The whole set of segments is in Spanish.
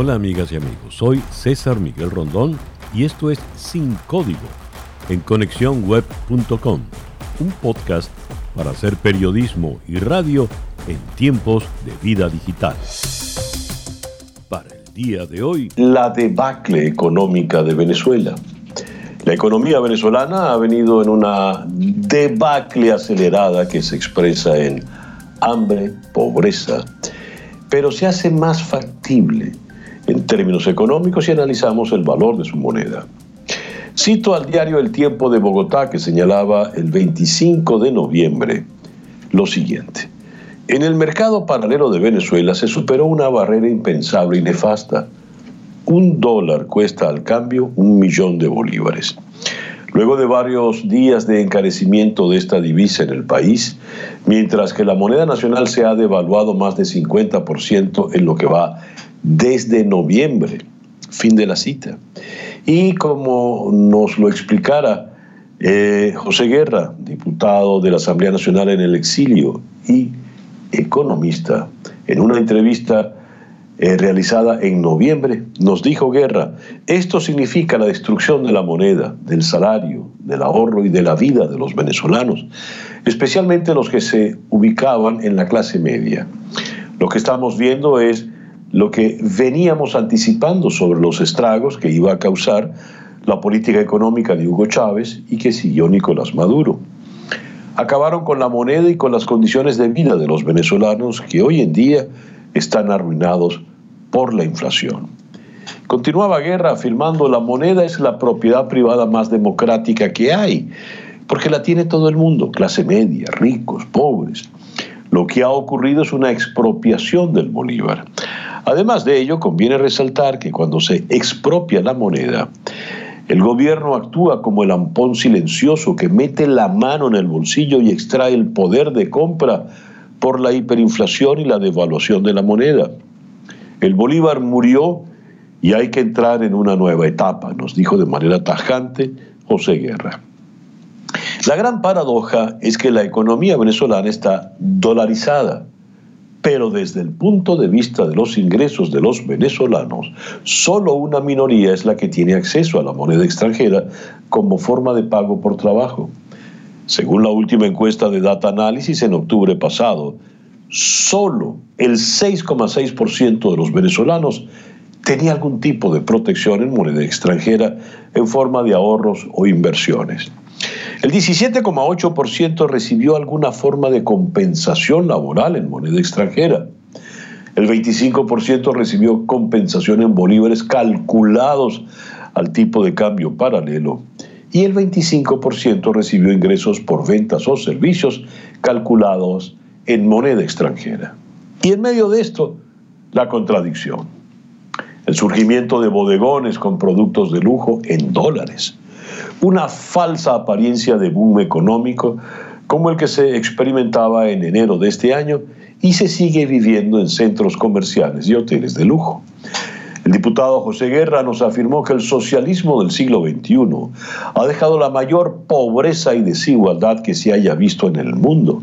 Hola amigas y amigos, soy César Miguel Rondón y esto es Sin Código en conexiónweb.com, un podcast para hacer periodismo y radio en tiempos de vida digital. Para el día de hoy, la debacle económica de Venezuela. La economía venezolana ha venido en una debacle acelerada que se expresa en hambre, pobreza, pero se hace más factible en términos económicos y analizamos el valor de su moneda. Cito al diario El Tiempo de Bogotá que señalaba el 25 de noviembre lo siguiente. En el mercado paralelo de Venezuela se superó una barrera impensable y nefasta un dólar cuesta al cambio un millón de bolívares. Luego de varios días de encarecimiento de esta divisa en el país, mientras que la moneda nacional se ha devaluado más de 50% en lo que va desde noviembre, fin de la cita. Y como nos lo explicara eh, José Guerra, diputado de la Asamblea Nacional en el exilio y economista, en una entrevista eh, realizada en noviembre, nos dijo Guerra, esto significa la destrucción de la moneda, del salario, del ahorro y de la vida de los venezolanos, especialmente los que se ubicaban en la clase media. Lo que estamos viendo es lo que veníamos anticipando sobre los estragos que iba a causar la política económica de Hugo Chávez y que siguió Nicolás Maduro. Acabaron con la moneda y con las condiciones de vida de los venezolanos que hoy en día están arruinados por la inflación. Continuaba Guerra afirmando la moneda es la propiedad privada más democrática que hay, porque la tiene todo el mundo, clase media, ricos, pobres. Lo que ha ocurrido es una expropiación del Bolívar. Además de ello, conviene resaltar que cuando se expropia la moneda, el gobierno actúa como el ampón silencioso que mete la mano en el bolsillo y extrae el poder de compra por la hiperinflación y la devaluación de la moneda. El Bolívar murió y hay que entrar en una nueva etapa, nos dijo de manera tajante José Guerra. La gran paradoja es que la economía venezolana está dolarizada, pero desde el punto de vista de los ingresos de los venezolanos, solo una minoría es la que tiene acceso a la moneda extranjera como forma de pago por trabajo. Según la última encuesta de Data Analysis en octubre pasado, solo el 6,6% de los venezolanos tenía algún tipo de protección en moneda extranjera en forma de ahorros o inversiones. El 17,8% recibió alguna forma de compensación laboral en moneda extranjera. El 25% recibió compensación en bolívares calculados al tipo de cambio paralelo y el 25% recibió ingresos por ventas o servicios calculados en moneda extranjera. Y en medio de esto, la contradicción. El surgimiento de bodegones con productos de lujo en dólares. Una falsa apariencia de boom económico como el que se experimentaba en enero de este año y se sigue viviendo en centros comerciales y hoteles de lujo. El diputado José Guerra nos afirmó que el socialismo del siglo XXI ha dejado la mayor pobreza y desigualdad que se haya visto en el mundo.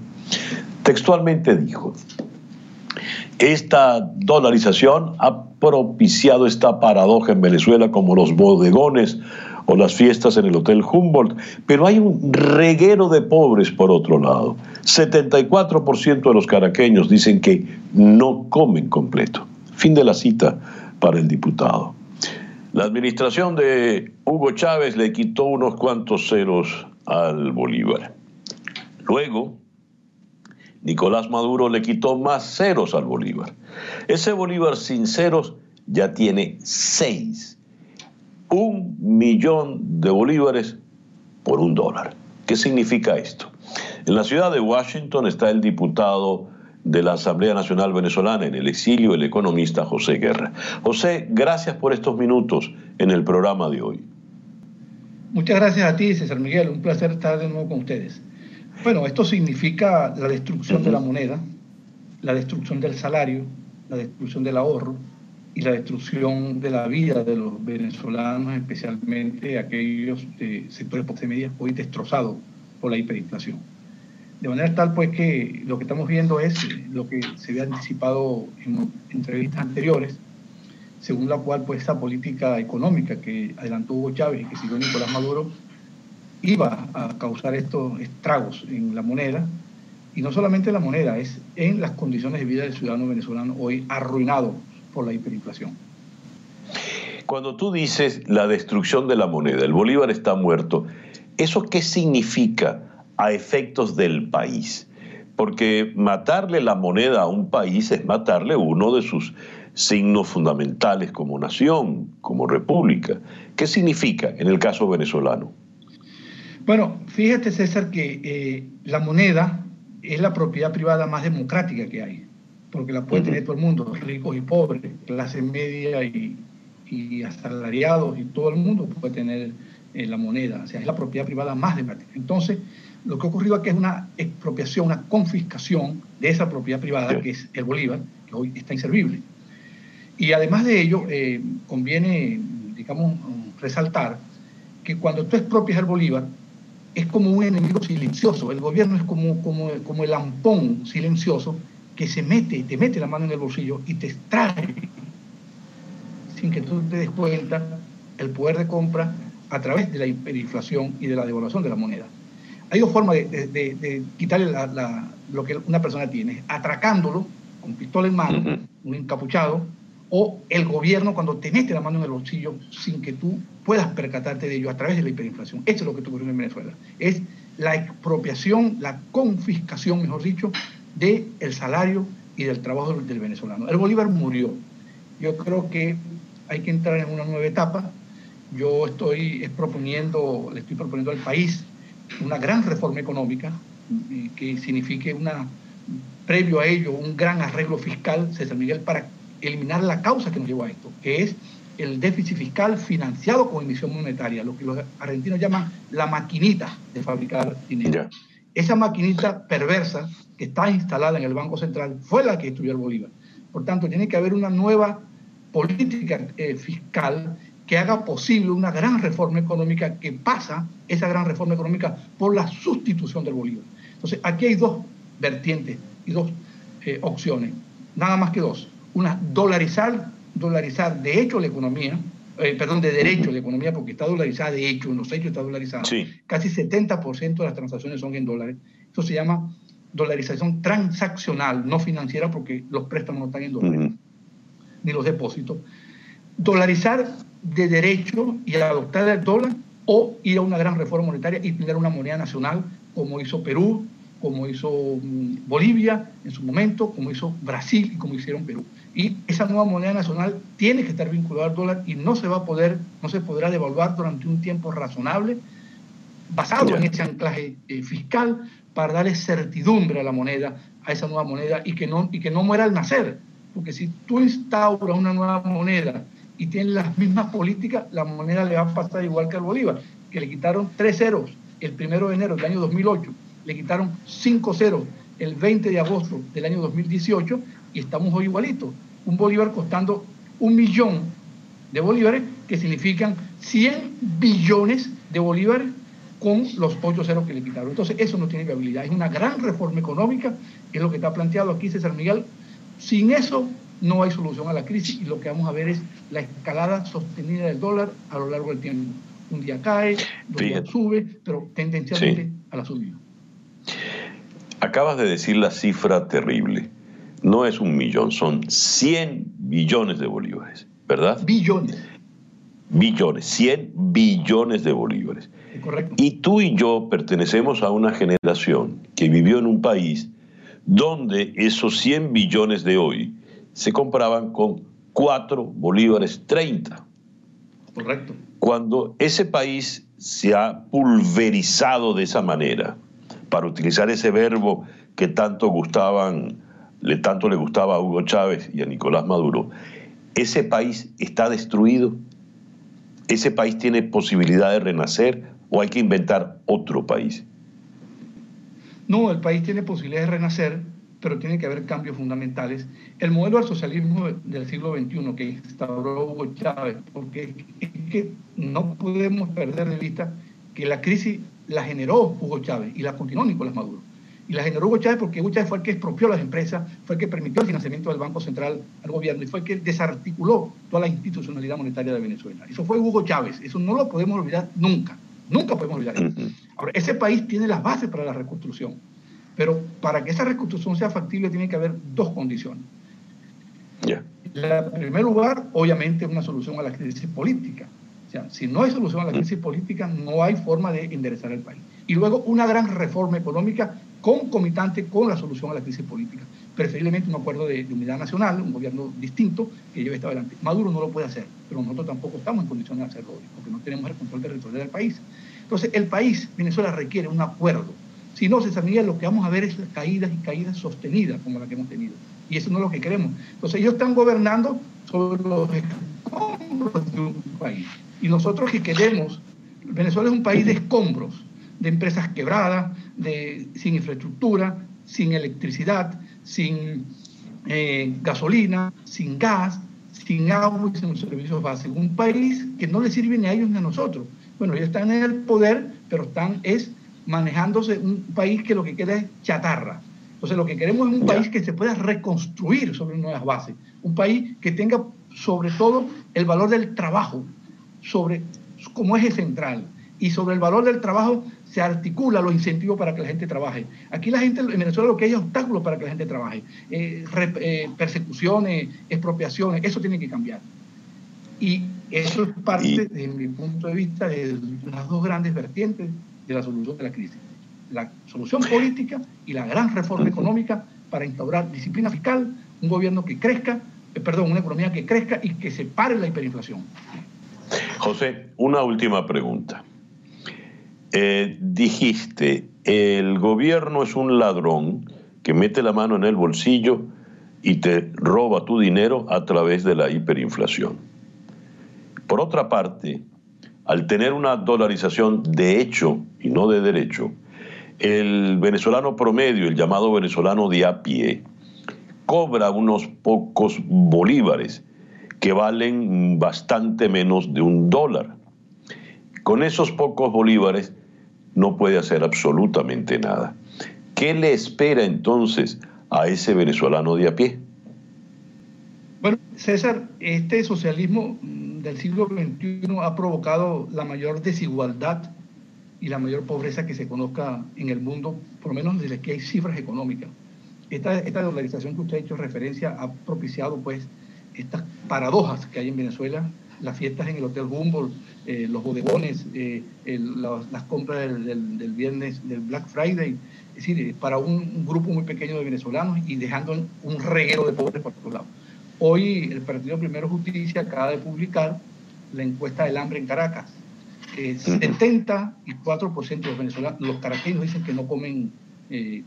Textualmente dijo, esta dolarización ha propiciado esta paradoja en Venezuela como los bodegones o las fiestas en el Hotel Humboldt, pero hay un reguero de pobres por otro lado. 74% de los caraqueños dicen que no comen completo. Fin de la cita para el diputado. La administración de Hugo Chávez le quitó unos cuantos ceros al Bolívar. Luego, Nicolás Maduro le quitó más ceros al Bolívar. Ese Bolívar sin ceros ya tiene seis. Un millón de bolívares por un dólar. ¿Qué significa esto? En la ciudad de Washington está el diputado de la Asamblea Nacional Venezolana en el exilio, el economista José Guerra. José, gracias por estos minutos en el programa de hoy. Muchas gracias a ti, César Miguel. Un placer estar de nuevo con ustedes. Bueno, esto significa la destrucción de la moneda, la destrucción del salario, la destrucción del ahorro y la destrucción de la vida de los venezolanos, especialmente aquellos sectores post hoy destrozados por la hiperinflación. De manera tal pues que lo que estamos viendo es lo que se había anticipado en entrevistas anteriores, según la cual pues esa política económica que adelantó Hugo Chávez y que siguió Nicolás Maduro iba a causar estos estragos en la moneda, y no solamente en la moneda, es en las condiciones de vida del ciudadano venezolano hoy arruinado por la hiperinflación. Cuando tú dices la destrucción de la moneda, el bolívar está muerto, ¿eso qué significa a efectos del país? Porque matarle la moneda a un país es matarle uno de sus signos fundamentales como nación, como república. ¿Qué significa en el caso venezolano? Bueno, fíjate César que eh, la moneda es la propiedad privada más democrática que hay, porque la puede tener todo el mundo, ricos y pobres, clase media y, asalariados y todo el mundo puede tener eh, la moneda, o sea, es la propiedad privada más democrática. Entonces, lo que ha ocurrido aquí es una expropiación, una confiscación de esa propiedad privada, que es el Bolívar, que hoy está inservible. Y además de ello, eh, conviene, digamos, resaltar que cuando tú expropias el Bolívar, es como un enemigo silencioso. El gobierno es como, como, como el ampón silencioso que se mete, te mete la mano en el bolsillo y te extrae, sin que tú te des cuenta, el poder de compra a través de la hiperinflación y de la devaluación de la moneda. Hay dos formas de, quitarle lo que una persona tiene, atracándolo con pistola en mano, un encapuchado, o el gobierno cuando te mete la mano en el bolsillo sin que tú puedas percatarte de ello a través de la hiperinflación. Eso es lo que está ocurriendo en Venezuela. Es la expropiación, la confiscación, mejor dicho, del el salario y del trabajo del venezolano. El Bolívar murió. Yo creo que hay que entrar en una nueva etapa. Yo estoy proponiendo, le estoy proponiendo al país una gran reforma económica que signifique una, previo a ello, un gran arreglo fiscal, César Miguel, para eliminar la causa que nos llevó a esto, que es el déficit fiscal financiado con emisión monetaria, lo que los argentinos llaman la maquinita de fabricar dinero. Esa maquinita perversa que está instalada en el Banco Central fue la que destruyó el Bolívar. Por tanto, tiene que haber una nueva política eh, fiscal que haga posible una gran reforma económica que pasa, esa gran reforma económica, por la sustitución del Bolívar. Entonces, aquí hay dos vertientes y dos eh, opciones, nada más que dos una dolarizar, dolarizar de hecho la economía, eh, perdón, de derecho la economía, porque está dolarizada de hecho, en los hechos está dolarizada. Casi 70% de las transacciones son en dólares. Esto se llama dolarización transaccional, no financiera, porque los préstamos no están en dólares, ni los depósitos. Dolarizar de derecho y adoptar el dólar o ir a una gran reforma monetaria y tener una moneda nacional como hizo Perú, como hizo mm, Bolivia en su momento, como hizo Brasil y como hicieron Perú. Y esa nueva moneda nacional tiene que estar vinculada al dólar y no se va a poder, no se podrá devaluar durante un tiempo razonable, basado en ese anclaje eh, fiscal para darle certidumbre a la moneda, a esa nueva moneda y que no, y que no muera al nacer. Porque si tú instauras una nueva moneda y tienes las mismas políticas, la moneda le va a pasar igual que al Bolívar, que le quitaron tres ceros el primero de enero del año 2008, le quitaron cinco ceros el 20 de agosto del año 2018 y estamos hoy igualitos un bolívar costando un millón de bolívares, que significan 100 billones de bolívares con los 8 ceros que le quitaron. Entonces, eso no tiene viabilidad. Es una gran reforma económica, que es lo que está planteado aquí César Miguel. Sin eso no hay solución a la crisis y lo que vamos a ver es la escalada sostenida del dólar a lo largo del tiempo. Un día cae, dos días sube, pero tendencialmente a la subida. Acabas de decir la cifra terrible no es un millón, son 100 billones de bolívares, ¿verdad? Billones. Billones, 100 billones de bolívares. Correcto. Y tú y yo pertenecemos a una generación que vivió en un país donde esos 100 billones de hoy se compraban con 4 bolívares 30. Correcto. Cuando ese país se ha pulverizado de esa manera, para utilizar ese verbo que tanto gustaban le tanto le gustaba a Hugo Chávez y a Nicolás Maduro, ese país está destruido, ese país tiene posibilidad de renacer o hay que inventar otro país. No, el país tiene posibilidad de renacer, pero tiene que haber cambios fundamentales. El modelo del socialismo del siglo XXI que instauró Hugo Chávez, porque es que no podemos perder de vista que la crisis la generó Hugo Chávez y la continuó Nicolás Maduro. Y la generó Hugo Chávez porque Hugo Chávez fue el que expropió las empresas, fue el que permitió el financiamiento del Banco Central al gobierno y fue el que desarticuló toda la institucionalidad monetaria de Venezuela. Eso fue Hugo Chávez, eso no lo podemos olvidar nunca, nunca podemos olvidar eso. Ahora, ese país tiene las bases para la reconstrucción, pero para que esa reconstrucción sea factible tiene que haber dos condiciones. En primer lugar, obviamente, una solución a la crisis política. O sea, si no hay solución a la crisis política, no hay forma de enderezar el país. Y luego una gran reforma económica concomitante con la solución a la crisis política. Preferiblemente un acuerdo de, unidad nacional, un gobierno distinto que lleve esto adelante. Maduro no lo puede hacer, pero nosotros tampoco estamos en condiciones de hacerlo hoy, porque no tenemos el control territorial del país. Entonces, el país, Venezuela, requiere un acuerdo. Si no, César Miguel, lo que vamos a ver es caídas y caídas sostenidas como la que hemos tenido. Y eso no es lo que queremos. Entonces, ellos están gobernando sobre los escombros de un país. Y nosotros que queremos, Venezuela es un país de escombros de empresas quebradas, de, sin infraestructura, sin electricidad, sin eh, gasolina, sin gas, sin agua y sin servicios básicos. Un país que no le sirve ni a ellos ni a nosotros. Bueno, ellos están en el poder, pero están es manejándose un país que lo que queda es chatarra. Entonces lo que queremos es un país que se pueda reconstruir sobre nuevas bases. Un país que tenga sobre todo el valor del trabajo sobre como eje central y sobre el valor del trabajo se articula los incentivos para que la gente trabaje. Aquí la gente en Venezuela lo que hay es obstáculos para que la gente trabaje. Eh, eh, persecuciones, expropiaciones, eso tiene que cambiar. Y eso es parte, desde mi punto de vista, de las dos grandes vertientes de la solución de la crisis. La solución política y la gran reforma económica para instaurar disciplina fiscal, un gobierno que crezca, perdón, una economía que crezca y que se pare la hiperinflación. José, una última pregunta. Eh, dijiste, el gobierno es un ladrón que mete la mano en el bolsillo y te roba tu dinero a través de la hiperinflación. Por otra parte, al tener una dolarización de hecho y no de derecho, el venezolano promedio, el llamado venezolano de a pie, cobra unos pocos bolívares que valen bastante menos de un dólar. Con esos pocos bolívares no puede hacer absolutamente nada. ¿Qué le espera entonces a ese venezolano de a pie? Bueno, César, este socialismo mm, del siglo XXI ha provocado la mayor desigualdad y la mayor pobreza que se conozca en el mundo, por lo menos desde que hay cifras económicas. Esta, esta dolarización que usted ha hecho referencia ha propiciado pues estas paradojas que hay en Venezuela, las fiestas en el Hotel Humboldt, eh, los bodegones, eh, las compras del, viernes, del Black Friday, es decir, eh, para un, grupo muy pequeño de venezolanos y dejando un reguero de pobres por todos lados. Hoy el Partido Primero Justicia acaba de publicar la encuesta del hambre en Caracas. 74% de los venezolanos, los caraqueños dicen que no comen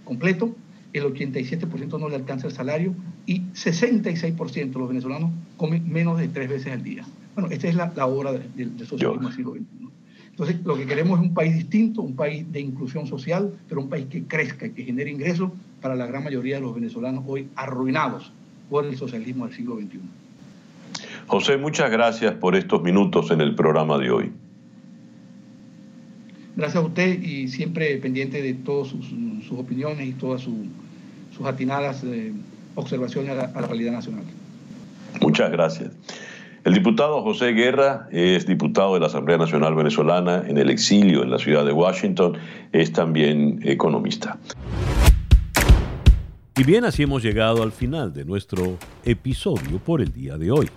completo, el 87% no le alcanza el salario y 66% de los venezolanos comen menos de tres veces al día. Bueno, esta es la, obra del socialismo del siglo XXI. Entonces, lo que queremos es un país distinto, un país de inclusión social, pero un país que crezca y que genere ingresos para la gran mayoría de los venezolanos hoy arruinados por el socialismo del siglo XXI. José, muchas gracias por estos minutos en el programa de hoy. Gracias a usted y siempre pendiente de todas sus, opiniones y todas sus atinadas eh, observaciones a la, a la realidad nacional. Muchas gracias. El diputado José Guerra es diputado de la Asamblea Nacional Venezolana en el exilio en la ciudad de Washington, es también economista. Y bien, así hemos llegado al final de nuestro episodio por el día de hoy.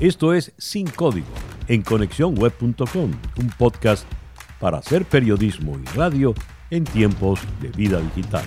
Esto es Sin Código en conexiónweb.com, un podcast para hacer periodismo y radio en tiempos de vida digital.